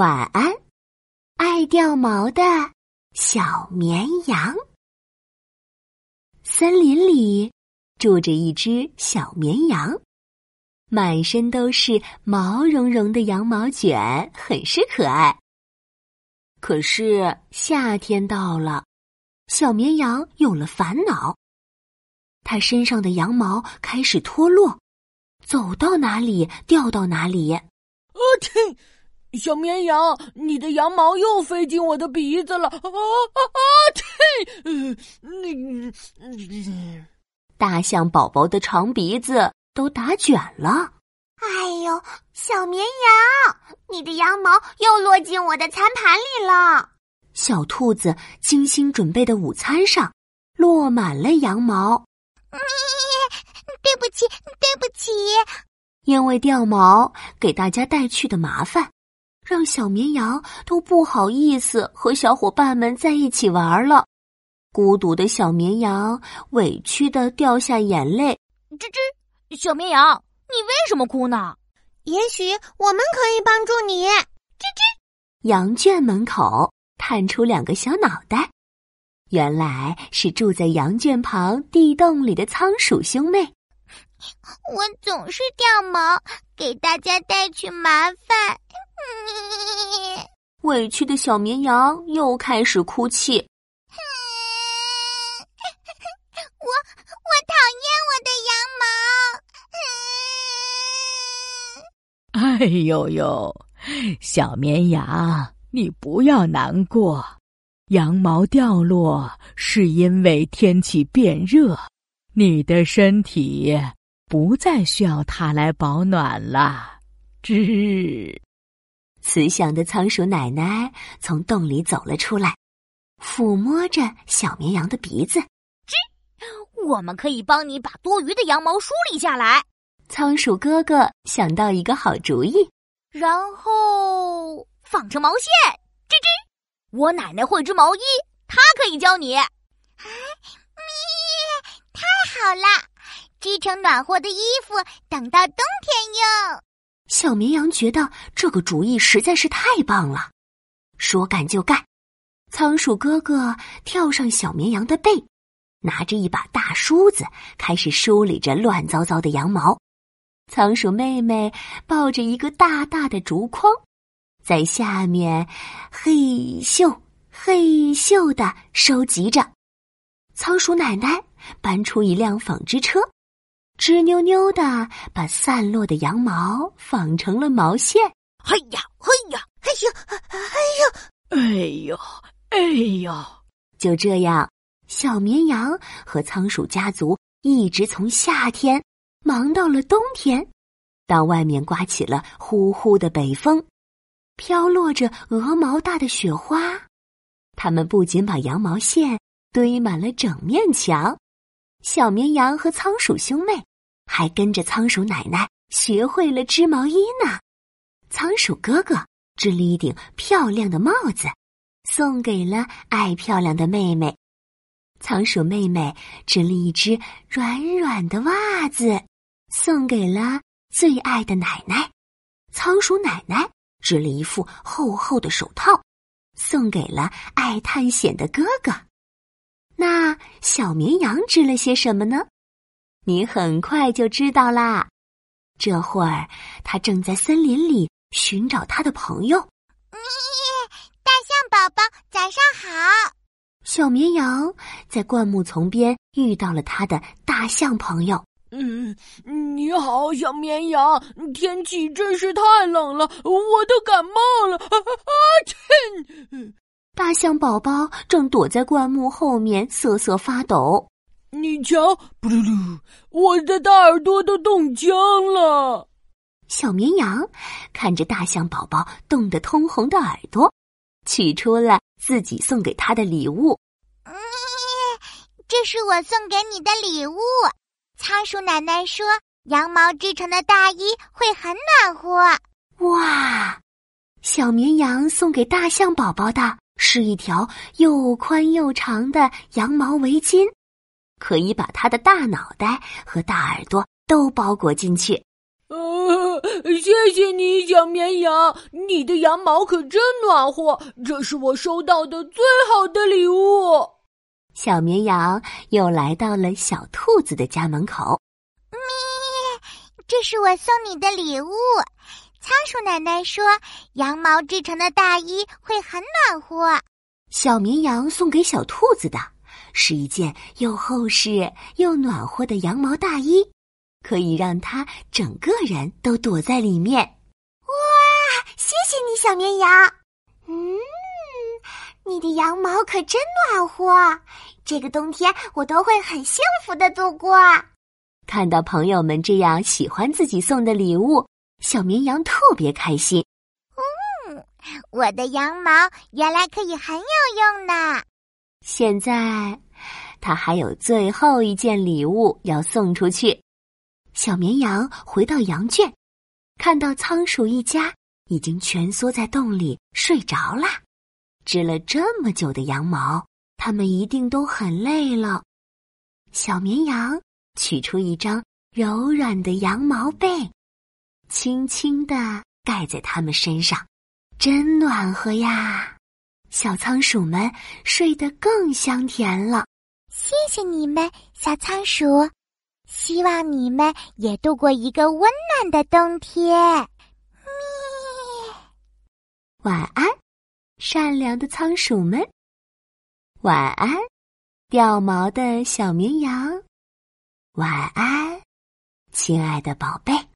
晚安，爱掉毛的小绵羊。森林里住着一只小绵羊，满身都是毛茸茸的羊毛卷，很是可爱。可是夏天到了，小绵羊有了烦恼，它身上的羊毛开始脱落，走到哪里掉到哪里。啊天！小绵羊，你的羊毛又飞进我的鼻子了！啊啊啊！呸！大象宝宝的长鼻子都打卷了。哎呦，小绵羊，你的羊毛又落进我的餐盘里了。小兔子精心准备的午餐上落满了羊毛。对不起，对不起，因为掉毛给大家带去的麻烦。让小绵羊都不好意思和小伙伴们在一起玩了，孤独的小绵羊委屈的掉下眼泪。吱吱，小绵羊，你为什么哭呢？也许我们可以帮助你。吱吱，羊圈门口探出两个小脑袋，原来是住在羊圈旁地洞里的仓鼠兄妹。我总是掉毛，给大家带去麻烦。委屈的小绵羊又开始哭泣。我我讨厌我的羊毛。哎呦呦，小绵羊，你不要难过。羊毛掉落是因为天气变热，你的身体不再需要它来保暖了。吱。慈祥的仓鼠奶奶从洞里走了出来，抚摸着小绵羊的鼻子。吱，我们可以帮你把多余的羊毛梳理下来。仓鼠哥哥想到一个好主意，然后纺成毛线。吱吱，我奶奶会织毛衣，她可以教你。啊，咪，太好了，织成暖和的衣服，等到冬天用。小绵羊觉得这个主意实在是太棒了，说干就干。仓鼠哥哥跳上小绵羊的背，拿着一把大梳子，开始梳理着乱糟糟的羊毛。仓鼠妹妹抱着一个大大的竹筐，在下面嘿咻嘿咻的收集着。仓鼠奶奶搬出一辆纺织车。吱扭扭的把散落的羊毛纺成了毛线。嘿呀嘿呀嘿呦哎呦哎呦哎呦！就这样，小绵羊和仓鼠家族一直从夏天忙到了冬天。当外面刮起了呼呼的北风，飘落着鹅毛大的雪花，他们不仅把羊毛线堆满了整面墙。小绵羊和仓鼠兄妹。还跟着仓鼠奶奶学会了织毛衣呢。仓鼠哥哥织了一顶漂亮的帽子，送给了爱漂亮的妹妹。仓鼠妹妹织了一只软软的袜子，送给了最爱的奶奶。仓鼠奶奶织了一副厚厚的手套，送给了爱探险的哥哥。那小绵羊织了些什么呢？你很快就知道啦。这会儿，他正在森林里寻找他的朋友。大象宝宝，早上好。小绵羊在灌木丛边遇到了他的大象朋友。嗯，你好，小绵羊。天气真是太冷了，我都感冒了。啊啊！天！大象宝宝正躲在灌木后面瑟瑟发抖。你瞧，布噜噜，我的大耳朵都冻僵了。小绵羊看着大象宝宝冻得通红的耳朵，取出了自己送给他的礼物。嗯，这是我送给你的礼物。仓鼠奶奶说，羊毛织成的大衣会很暖和。哇，小绵羊送给大象宝宝的是一条又宽又长的羊毛围巾。可以把他的大脑袋和大耳朵都包裹进去。呃，谢谢你，小绵羊，你的羊毛可真暖和，这是我收到的最好的礼物。小绵羊又来到了小兔子的家门口。咪，这是我送你的礼物。仓鼠奶奶说，羊毛制成的大衣会很暖和。小绵羊送给小兔子的是一件又厚实又暖和的羊毛大衣。可以让它整个人都躲在里面。哇，谢谢你，小绵羊。嗯，你的羊毛可真暖和，这个冬天我都会很幸福的度过。看到朋友们这样喜欢自己送的礼物，小绵羊特别开心。嗯，我的羊毛原来可以很有用呢。现在，他还有最后一件礼物要送出去。小绵羊回到羊圈，看到仓鼠一家已经蜷缩在洞里睡着了。织了这么久的羊毛，它们一定都很累了。小绵羊取出一张柔软的羊毛被，轻轻地盖在它们身上，真暖和呀！小仓鼠们睡得更香甜了。谢谢你们，小仓鼠。希望你们也度过一个温暖的冬天。咪，晚安，善良的仓鼠们。晚安，掉毛的小绵羊。晚安，亲爱的宝贝。